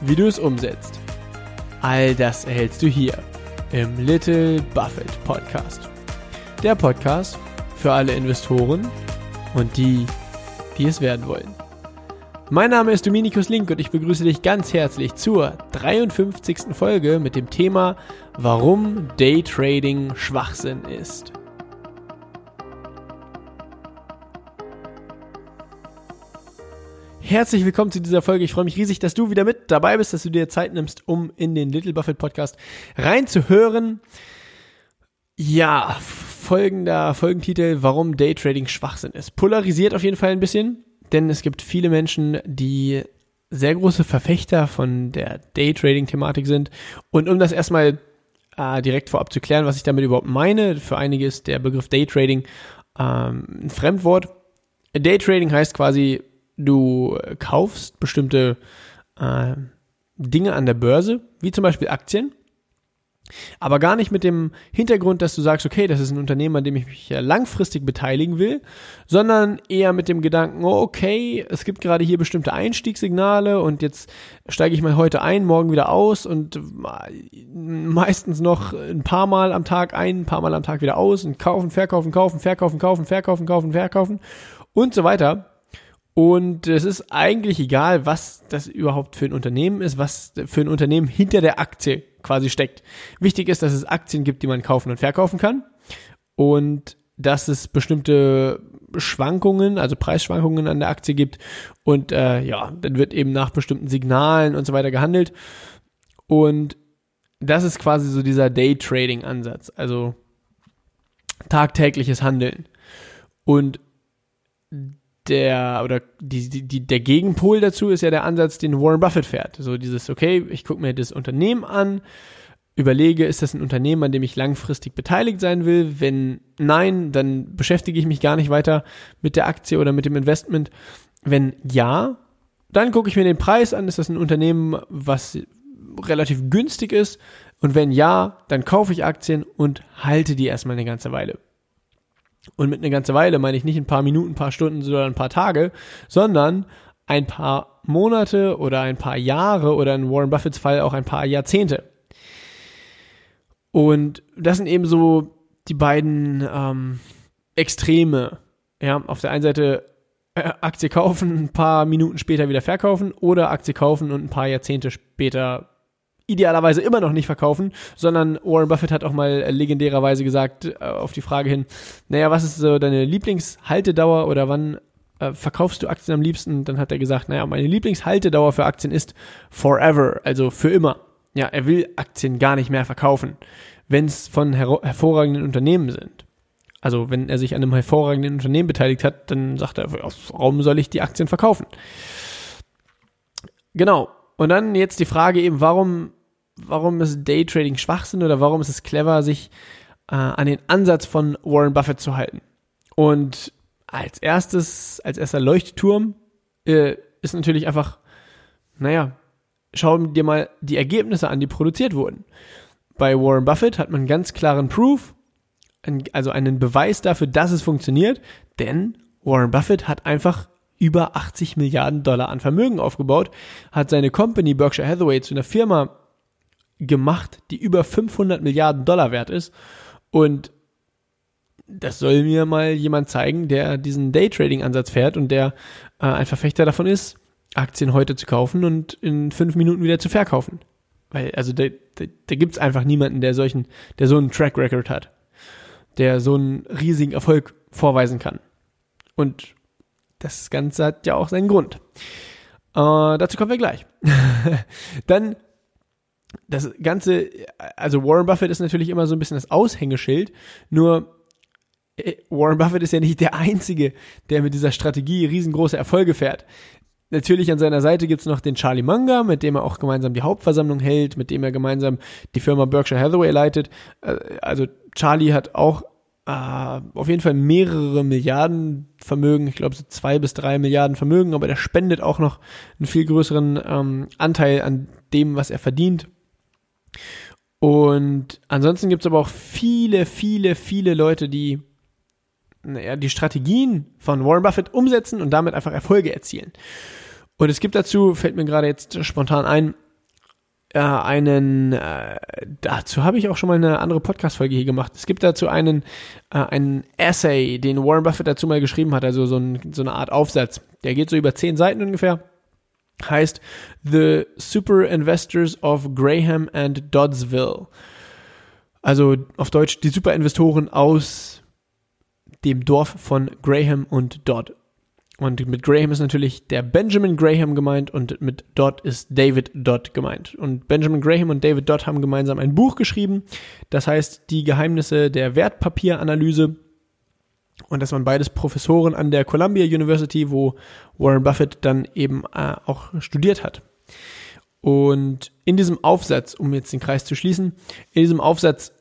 wie du es umsetzt. All das erhältst du hier im Little Buffett Podcast. Der Podcast für alle Investoren und die, die es werden wollen. Mein Name ist Dominikus Link und ich begrüße dich ganz herzlich zur 53. Folge mit dem Thema, warum Daytrading Schwachsinn ist. Herzlich willkommen zu dieser Folge. Ich freue mich riesig, dass du wieder mit dabei bist, dass du dir Zeit nimmst, um in den Little Buffett Podcast reinzuhören. Ja, folgender Folgentitel, warum Daytrading Schwachsinn ist. Polarisiert auf jeden Fall ein bisschen, denn es gibt viele Menschen, die sehr große Verfechter von der Daytrading-Thematik sind. Und um das erstmal äh, direkt vorab zu klären, was ich damit überhaupt meine, für einige ist der Begriff Daytrading ähm, ein Fremdwort. Daytrading heißt quasi du kaufst bestimmte äh, Dinge an der Börse, wie zum Beispiel Aktien, aber gar nicht mit dem Hintergrund, dass du sagst, okay, das ist ein Unternehmen, an dem ich mich langfristig beteiligen will, sondern eher mit dem Gedanken, oh, okay, es gibt gerade hier bestimmte Einstiegssignale und jetzt steige ich mal heute ein, morgen wieder aus und meistens noch ein paar Mal am Tag ein, ein paar Mal am Tag wieder aus und kaufen, verkaufen, kaufen, verkaufen, kaufen, verkaufen, kaufen, verkaufen und so weiter. Und es ist eigentlich egal, was das überhaupt für ein Unternehmen ist, was für ein Unternehmen hinter der Aktie quasi steckt. Wichtig ist, dass es Aktien gibt, die man kaufen und verkaufen kann. Und dass es bestimmte Schwankungen, also Preisschwankungen an der Aktie gibt. Und äh, ja, dann wird eben nach bestimmten Signalen und so weiter gehandelt. Und das ist quasi so dieser Day-Trading-Ansatz, also tagtägliches Handeln. Und der oder die, die, der Gegenpol dazu ist ja der Ansatz, den Warren Buffett fährt. So dieses, okay, ich gucke mir das Unternehmen an, überlege, ist das ein Unternehmen, an dem ich langfristig beteiligt sein will? Wenn nein, dann beschäftige ich mich gar nicht weiter mit der Aktie oder mit dem Investment. Wenn ja, dann gucke ich mir den Preis an. Ist das ein Unternehmen, was relativ günstig ist? Und wenn ja, dann kaufe ich Aktien und halte die erstmal eine ganze Weile. Und mit einer ganzen Weile meine ich nicht ein paar Minuten, ein paar Stunden, sondern ein paar Tage, sondern ein paar Monate oder ein paar Jahre oder in Warren Buffetts Fall auch ein paar Jahrzehnte. Und das sind eben so die beiden ähm, Extreme. Ja, auf der einen Seite äh, Aktie kaufen, ein paar Minuten später wieder verkaufen oder Aktie kaufen und ein paar Jahrzehnte später idealerweise immer noch nicht verkaufen, sondern Warren Buffett hat auch mal legendärerweise gesagt äh, auf die Frage hin, naja, was ist so deine Lieblingshaltedauer oder wann äh, verkaufst du Aktien am liebsten? Dann hat er gesagt, naja, meine Lieblingshaltedauer für Aktien ist forever, also für immer. Ja, er will Aktien gar nicht mehr verkaufen, wenn es von her hervorragenden Unternehmen sind. Also wenn er sich an einem hervorragenden Unternehmen beteiligt hat, dann sagt er, warum soll ich die Aktien verkaufen? Genau. Und dann jetzt die Frage eben, warum warum ist Daytrading Schwachsinn oder warum ist es clever, sich äh, an den Ansatz von Warren Buffett zu halten. Und als erstes, als erster Leuchtturm äh, ist natürlich einfach, naja, schau dir mal die Ergebnisse an, die produziert wurden. Bei Warren Buffett hat man ganz klaren Proof, also einen Beweis dafür, dass es funktioniert, denn Warren Buffett hat einfach über 80 Milliarden Dollar an Vermögen aufgebaut, hat seine Company Berkshire Hathaway zu einer Firma gemacht, die über 500 Milliarden Dollar wert ist. Und das soll mir mal jemand zeigen, der diesen Daytrading-Ansatz fährt und der äh, ein Verfechter davon ist, Aktien heute zu kaufen und in fünf Minuten wieder zu verkaufen. Weil, also da, da, da gibt es einfach niemanden, der solchen, der so einen Track Record hat, der so einen riesigen Erfolg vorweisen kann. Und das Ganze hat ja auch seinen Grund. Äh, dazu kommen wir gleich. Dann das Ganze, also Warren Buffett ist natürlich immer so ein bisschen das Aushängeschild, nur äh, Warren Buffett ist ja nicht der Einzige, der mit dieser Strategie riesengroße Erfolge fährt. Natürlich an seiner Seite gibt's noch den Charlie Munger, mit dem er auch gemeinsam die Hauptversammlung hält, mit dem er gemeinsam die Firma Berkshire Hathaway leitet. Äh, also Charlie hat auch äh, auf jeden Fall mehrere Milliarden Vermögen, ich glaube so zwei bis drei Milliarden Vermögen, aber der spendet auch noch einen viel größeren ähm, Anteil an dem, was er verdient. Und ansonsten gibt's aber auch viele, viele, viele Leute, die naja, die Strategien von Warren Buffett umsetzen und damit einfach Erfolge erzielen. Und es gibt dazu, fällt mir gerade jetzt spontan ein, äh, einen, äh, dazu habe ich auch schon mal eine andere Podcast-Folge hier gemacht. Es gibt dazu einen, äh, einen Essay, den Warren Buffett dazu mal geschrieben hat, also so, ein, so eine Art Aufsatz. Der geht so über zehn Seiten ungefähr. Heißt The Super Investors of Graham and Doddsville. Also auf Deutsch die Superinvestoren aus dem Dorf von Graham und Dodd. Und mit Graham ist natürlich der Benjamin Graham gemeint und mit Dodd ist David Dodd gemeint. Und Benjamin Graham und David Dodd haben gemeinsam ein Buch geschrieben, das heißt Die Geheimnisse der Wertpapieranalyse. Und das waren beides Professoren an der Columbia University, wo Warren Buffett dann eben äh, auch studiert hat. Und in diesem Aufsatz, um jetzt den Kreis zu schließen, in diesem Aufsatz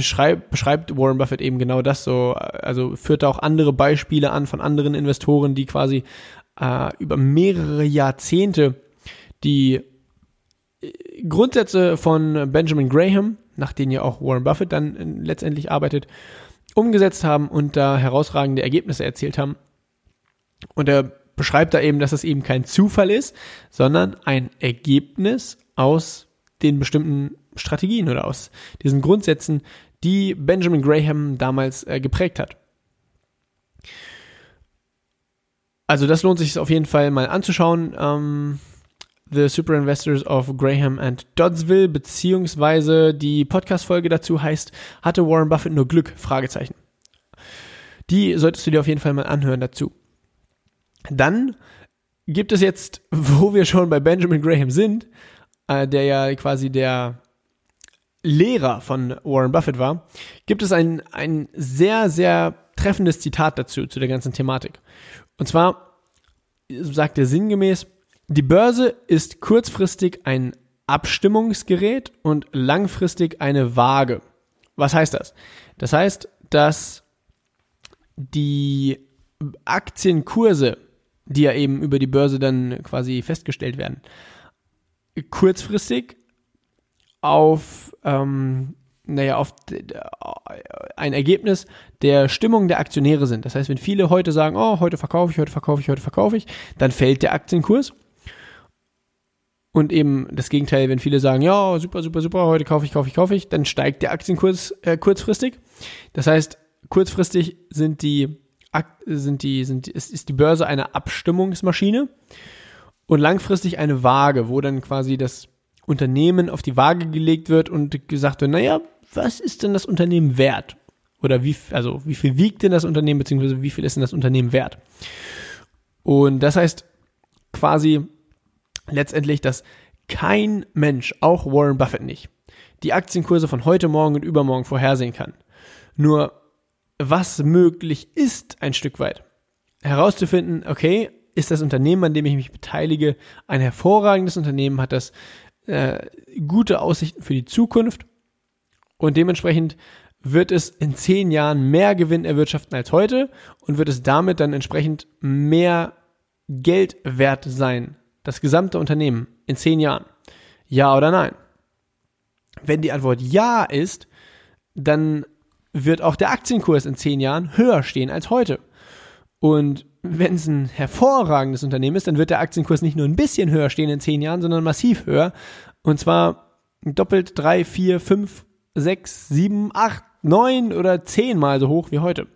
schreib, beschreibt Warren Buffett eben genau das so, also führt da auch andere Beispiele an von anderen Investoren, die quasi äh, über mehrere Jahrzehnte die äh, Grundsätze von Benjamin Graham, nach denen ja auch Warren Buffett dann äh, letztendlich arbeitet, umgesetzt haben und da herausragende Ergebnisse erzielt haben. Und er beschreibt da eben, dass es eben kein Zufall ist, sondern ein Ergebnis aus den bestimmten Strategien oder aus diesen Grundsätzen, die Benjamin Graham damals äh, geprägt hat. Also das lohnt sich auf jeden Fall mal anzuschauen. Ähm, The Super Investors of Graham and Doddsville, beziehungsweise die Podcast-Folge dazu heißt, hatte Warren Buffett nur Glück? Fragezeichen. Die solltest du dir auf jeden Fall mal anhören dazu. Dann gibt es jetzt, wo wir schon bei Benjamin Graham sind, äh, der ja quasi der Lehrer von Warren Buffett war, gibt es ein, ein sehr, sehr treffendes Zitat dazu, zu der ganzen Thematik. Und zwar sagt er sinngemäß, die Börse ist kurzfristig ein Abstimmungsgerät und langfristig eine Waage. Was heißt das? Das heißt, dass die Aktienkurse, die ja eben über die Börse dann quasi festgestellt werden, kurzfristig auf, ähm, naja, auf ein Ergebnis der Stimmung der Aktionäre sind. Das heißt, wenn viele heute sagen, oh, heute verkaufe ich, heute verkaufe ich, heute verkaufe ich, dann fällt der Aktienkurs. Und eben das Gegenteil, wenn viele sagen, ja, super, super, super, heute kaufe ich, kaufe ich, kaufe ich, dann steigt der Aktienkurs äh, kurzfristig. Das heißt, kurzfristig sind die, sind die, sind, ist, ist die Börse eine Abstimmungsmaschine und langfristig eine Waage, wo dann quasi das Unternehmen auf die Waage gelegt wird und gesagt wird, naja, was ist denn das Unternehmen wert? Oder wie, also wie viel wiegt denn das Unternehmen, beziehungsweise wie viel ist denn das Unternehmen wert? Und das heißt quasi letztendlich, dass kein Mensch, auch Warren Buffett nicht, die Aktienkurse von heute Morgen und übermorgen vorhersehen kann. Nur was möglich ist, ein Stück weit, herauszufinden, okay, ist das Unternehmen, an dem ich mich beteilige, ein hervorragendes Unternehmen, hat das äh, gute Aussichten für die Zukunft und dementsprechend wird es in zehn Jahren mehr Gewinn erwirtschaften als heute und wird es damit dann entsprechend mehr Geld wert sein, das gesamte Unternehmen in zehn Jahren. Ja oder nein? Wenn die Antwort ja ist, dann wird auch der Aktienkurs in zehn Jahren höher stehen als heute. Und wenn es ein hervorragendes Unternehmen ist, dann wird der Aktienkurs nicht nur ein bisschen höher stehen in zehn Jahren, sondern massiv höher. Und zwar doppelt drei, vier, fünf, sechs, sieben, acht, neun oder zehnmal so hoch wie heute.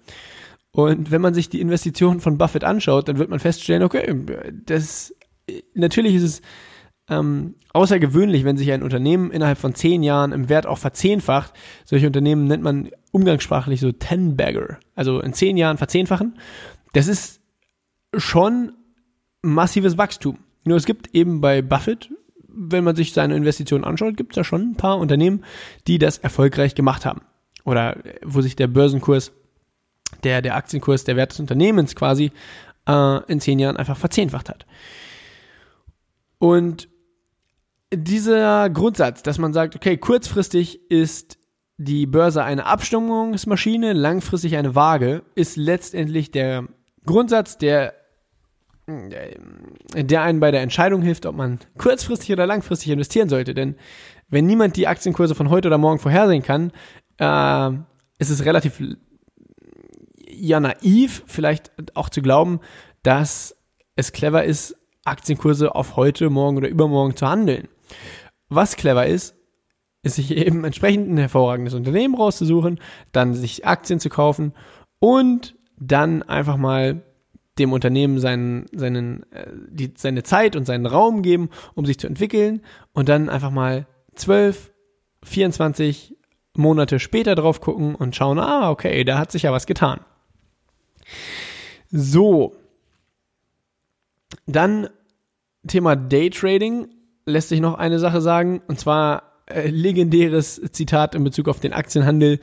Und wenn man sich die Investitionen von Buffett anschaut, dann wird man feststellen, okay, das natürlich ist es ähm, außergewöhnlich, wenn sich ein Unternehmen innerhalb von zehn Jahren im Wert auch verzehnfacht. Solche Unternehmen nennt man umgangssprachlich so Ten-Bagger, also in zehn Jahren verzehnfachen. Das ist schon massives Wachstum. Nur es gibt eben bei Buffett, wenn man sich seine Investitionen anschaut, gibt es ja schon ein paar Unternehmen, die das erfolgreich gemacht haben. Oder wo sich der Börsenkurs, der, der Aktienkurs, der Wert des Unternehmens quasi äh, in zehn Jahren einfach verzehnfacht hat. Und dieser Grundsatz, dass man sagt, okay, kurzfristig ist die Börse eine Abstimmungsmaschine, langfristig eine Waage, ist letztendlich der Grundsatz, der, der einen bei der Entscheidung hilft, ob man kurzfristig oder langfristig investieren sollte. Denn wenn niemand die Aktienkurse von heute oder morgen vorhersehen kann, äh, ist es relativ ja naiv, vielleicht auch zu glauben, dass es clever ist, Aktienkurse auf heute, morgen oder übermorgen zu handeln. Was clever ist, ist sich eben entsprechend ein hervorragendes Unternehmen rauszusuchen, dann sich Aktien zu kaufen und dann einfach mal dem Unternehmen seinen, seinen, äh, die, seine Zeit und seinen Raum geben, um sich zu entwickeln und dann einfach mal 12, 24 Monate später drauf gucken und schauen, ah, okay, da hat sich ja was getan. So. Dann Thema Daytrading lässt sich noch eine Sache sagen, und zwar äh, legendäres Zitat in Bezug auf den Aktienhandel,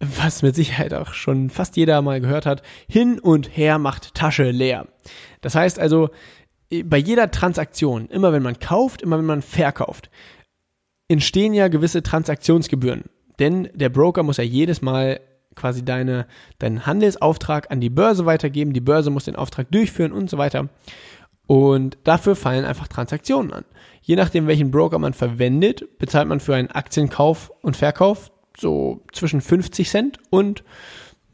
was mit Sicherheit auch schon fast jeder mal gehört hat. Hin und her macht Tasche leer. Das heißt also, bei jeder Transaktion, immer wenn man kauft, immer wenn man verkauft, entstehen ja gewisse Transaktionsgebühren. Denn der Broker muss ja jedes Mal quasi deine, deinen Handelsauftrag an die Börse weitergeben, die Börse muss den Auftrag durchführen und so weiter. Und dafür fallen einfach Transaktionen an. Je nachdem, welchen Broker man verwendet, bezahlt man für einen Aktienkauf und Verkauf so zwischen 50 Cent und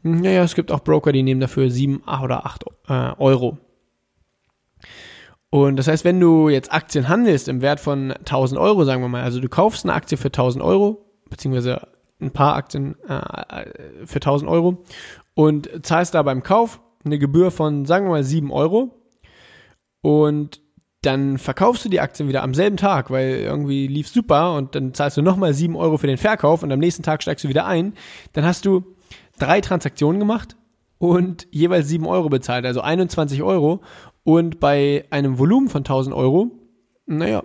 naja, es gibt auch Broker, die nehmen dafür 7 oder 8 äh, Euro. Und das heißt, wenn du jetzt Aktien handelst im Wert von 1000 Euro, sagen wir mal, also du kaufst eine Aktie für 1000 Euro, beziehungsweise ein paar Aktien äh, für 1000 Euro und zahlst da beim Kauf eine Gebühr von, sagen wir mal, 7 Euro und dann verkaufst du die Aktien wieder am selben Tag, weil irgendwie lief super und dann zahlst du nochmal 7 Euro für den Verkauf und am nächsten Tag steigst du wieder ein, dann hast du drei Transaktionen gemacht und jeweils 7 Euro bezahlt, also 21 Euro und bei einem Volumen von 1000 Euro, naja,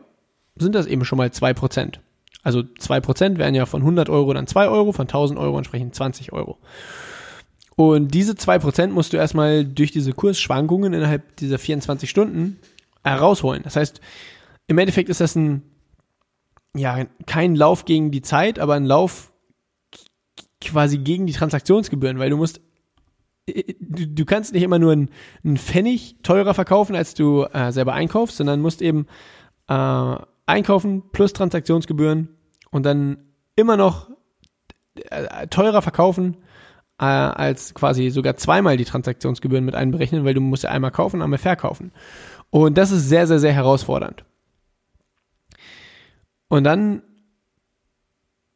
sind das eben schon mal 2%. Also 2% wären ja von 100 Euro dann 2 Euro, von 1000 Euro entsprechend 20 Euro. Und diese 2% musst du erstmal durch diese Kursschwankungen innerhalb dieser 24 Stunden herausholen. Das heißt, im Endeffekt ist das ein, ja, kein Lauf gegen die Zeit, aber ein Lauf quasi gegen die Transaktionsgebühren, weil du musst du, du kannst nicht immer nur einen, einen Pfennig teurer verkaufen, als du äh, selber einkaufst, sondern musst eben äh, einkaufen plus Transaktionsgebühren und dann immer noch äh, teurer verkaufen äh, als quasi sogar zweimal die Transaktionsgebühren mit einberechnen, weil du musst ja einmal kaufen, einmal verkaufen. Und das ist sehr, sehr, sehr herausfordernd. Und dann,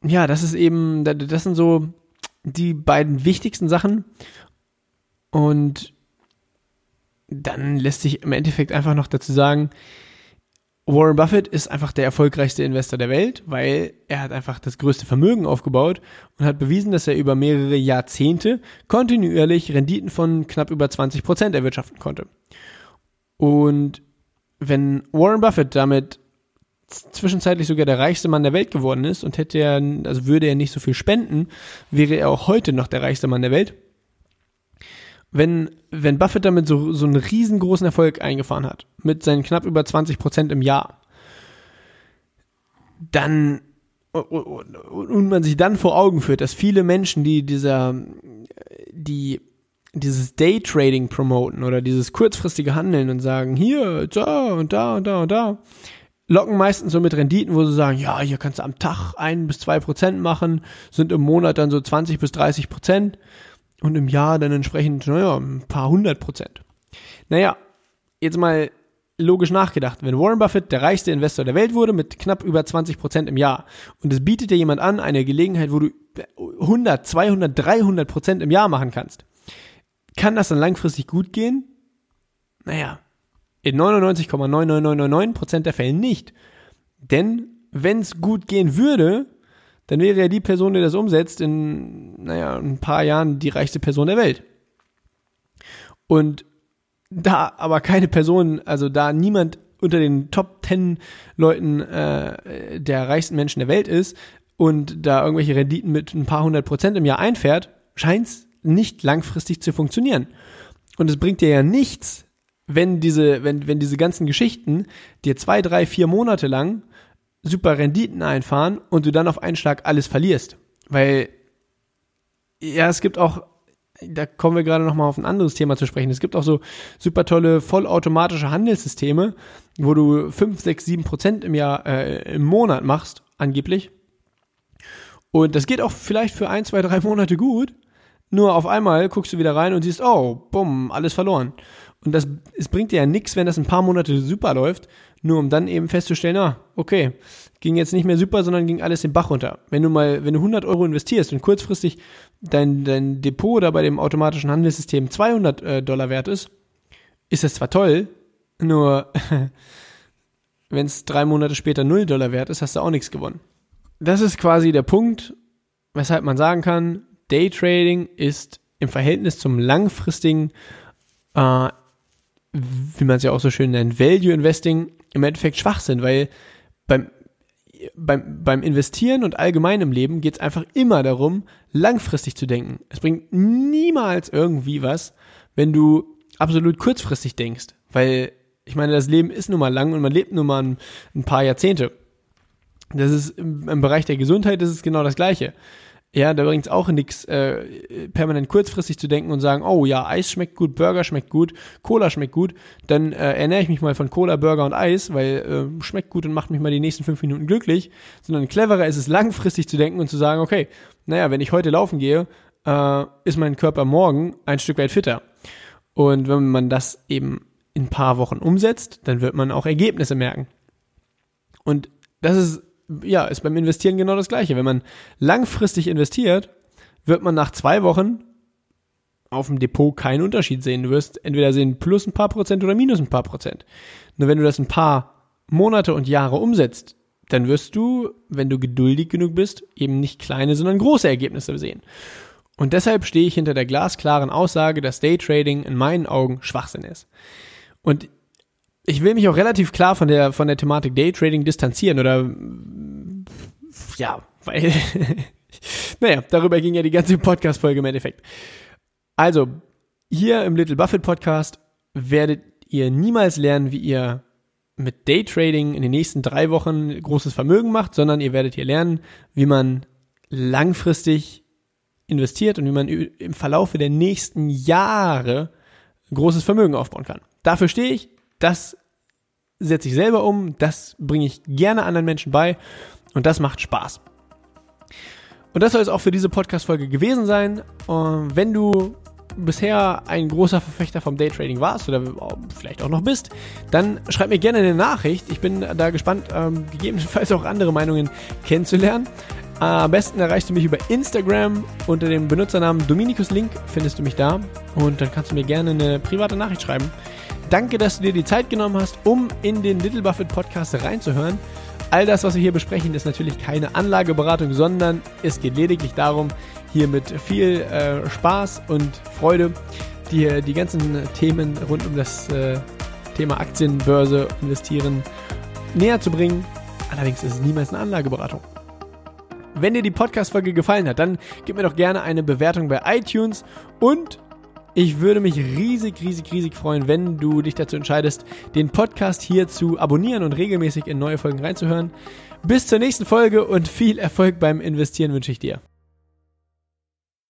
ja, das ist eben, das sind so die beiden wichtigsten Sachen. Und dann lässt sich im Endeffekt einfach noch dazu sagen, Warren Buffett ist einfach der erfolgreichste Investor der Welt, weil er hat einfach das größte Vermögen aufgebaut und hat bewiesen, dass er über mehrere Jahrzehnte kontinuierlich Renditen von knapp über 20 Prozent erwirtschaften konnte. Und wenn Warren Buffett damit zwischenzeitlich sogar der reichste Mann der Welt geworden ist und hätte er, also würde er nicht so viel spenden, wäre er auch heute noch der reichste Mann der Welt wenn, wenn Buffett damit so, so einen riesengroßen Erfolg eingefahren hat, mit seinen knapp über 20 Prozent im Jahr, dann, und man sich dann vor Augen führt, dass viele Menschen, die dieser, die dieses Daytrading promoten oder dieses kurzfristige Handeln und sagen, hier, da und da und da und da, locken meistens so mit Renditen, wo sie sagen, ja, hier kannst du am Tag ein bis zwei Prozent machen, sind im Monat dann so 20 bis 30 Prozent und im Jahr dann entsprechend, naja, ein paar hundert Prozent. Naja, jetzt mal logisch nachgedacht, wenn Warren Buffett der reichste Investor der Welt wurde mit knapp über 20 Prozent im Jahr und es bietet dir jemand an, eine Gelegenheit, wo du 100, 200, 300 Prozent im Jahr machen kannst, kann das dann langfristig gut gehen? Naja, in 99,99999 Prozent der Fälle nicht. Denn wenn es gut gehen würde, dann wäre ja die Person, die das umsetzt, in, naja, ein paar Jahren die reichste Person der Welt. Und da aber keine Person, also da niemand unter den Top 10 Leuten äh, der reichsten Menschen der Welt ist und da irgendwelche Renditen mit ein paar hundert Prozent im Jahr einfährt, scheint es nicht langfristig zu funktionieren. Und es bringt dir ja nichts, wenn diese, wenn, wenn diese ganzen Geschichten dir zwei, drei, vier Monate lang super Renditen einfahren und du dann auf einen Schlag alles verlierst. Weil, ja, es gibt auch, da kommen wir gerade nochmal auf ein anderes Thema zu sprechen. Es gibt auch so super tolle vollautomatische Handelssysteme, wo du 5, 6, 7 Prozent im Jahr, äh, im Monat machst, angeblich. Und das geht auch vielleicht für ein, zwei, drei Monate gut. Nur auf einmal guckst du wieder rein und siehst, oh, bumm, alles verloren. Und das, es bringt dir ja nichts, wenn das ein paar Monate super läuft, nur um dann eben festzustellen, ah, okay, ging jetzt nicht mehr super, sondern ging alles den Bach runter. Wenn du mal, wenn du 100 Euro investierst und kurzfristig dein, dein Depot da bei dem automatischen Handelssystem 200 äh, Dollar wert ist, ist das zwar toll, nur wenn es drei Monate später 0 Dollar wert ist, hast du auch nichts gewonnen. Das ist quasi der Punkt, weshalb man sagen kann, Daytrading ist im Verhältnis zum langfristigen äh, wie man es ja auch so schön nennt, Value Investing im Endeffekt Schwachsinn, weil beim, beim, beim Investieren und allgemein im Leben geht es einfach immer darum, langfristig zu denken. Es bringt niemals irgendwie was, wenn du absolut kurzfristig denkst, weil ich meine, das Leben ist nun mal lang und man lebt nun mal ein, ein paar Jahrzehnte. Das ist im, im Bereich der Gesundheit ist es genau das Gleiche. Ja, da bringt es auch nichts, äh, permanent kurzfristig zu denken und sagen, oh ja, Eis schmeckt gut, Burger schmeckt gut, Cola schmeckt gut, dann äh, ernähre ich mich mal von Cola, Burger und Eis, weil äh, schmeckt gut und macht mich mal die nächsten fünf Minuten glücklich. Sondern cleverer ist es, langfristig zu denken und zu sagen, okay, naja, wenn ich heute laufen gehe, äh, ist mein Körper morgen ein Stück weit fitter. Und wenn man das eben in ein paar Wochen umsetzt, dann wird man auch Ergebnisse merken. Und das ist ja, ist beim Investieren genau das Gleiche. Wenn man langfristig investiert, wird man nach zwei Wochen auf dem Depot keinen Unterschied sehen. Du wirst entweder sehen plus ein paar Prozent oder minus ein paar Prozent. Nur wenn du das ein paar Monate und Jahre umsetzt, dann wirst du, wenn du geduldig genug bist, eben nicht kleine, sondern große Ergebnisse sehen. Und deshalb stehe ich hinter der glasklaren Aussage, dass Daytrading in meinen Augen Schwachsinn ist. Und ich will mich auch relativ klar von der, von der Thematik Daytrading distanzieren oder, ja, weil, naja, darüber ging ja die ganze Podcast-Folge im Endeffekt. Also, hier im Little Buffett Podcast werdet ihr niemals lernen, wie ihr mit Daytrading in den nächsten drei Wochen großes Vermögen macht, sondern ihr werdet hier lernen, wie man langfristig investiert und wie man im Verlaufe der nächsten Jahre großes Vermögen aufbauen kann. Dafür stehe ich, das setze ich selber um, das bringe ich gerne anderen Menschen bei und das macht Spaß. Und das soll es auch für diese Podcast-Folge gewesen sein. wenn du bisher ein großer Verfechter vom Daytrading warst oder vielleicht auch noch bist, dann schreib mir gerne eine Nachricht. Ich bin da gespannt, ähm, gegebenenfalls auch andere Meinungen kennenzulernen. Am besten erreichst du mich über Instagram unter dem Benutzernamen Dominikus Link findest du mich da und dann kannst du mir gerne eine private Nachricht schreiben. Danke, dass du dir die Zeit genommen hast, um in den Little Buffett Podcast reinzuhören. All das, was wir hier besprechen, ist natürlich keine Anlageberatung, sondern es geht lediglich darum, hier mit viel äh, Spaß und Freude dir die ganzen Themen rund um das äh, Thema Aktien, Börse, Investieren näher zu bringen. Allerdings ist es niemals eine Anlageberatung. Wenn dir die Podcast-Folge gefallen hat, dann gib mir doch gerne eine Bewertung bei iTunes und ich würde mich riesig, riesig, riesig freuen, wenn du dich dazu entscheidest, den Podcast hier zu abonnieren und regelmäßig in neue Folgen reinzuhören. Bis zur nächsten Folge und viel Erfolg beim Investieren wünsche ich dir.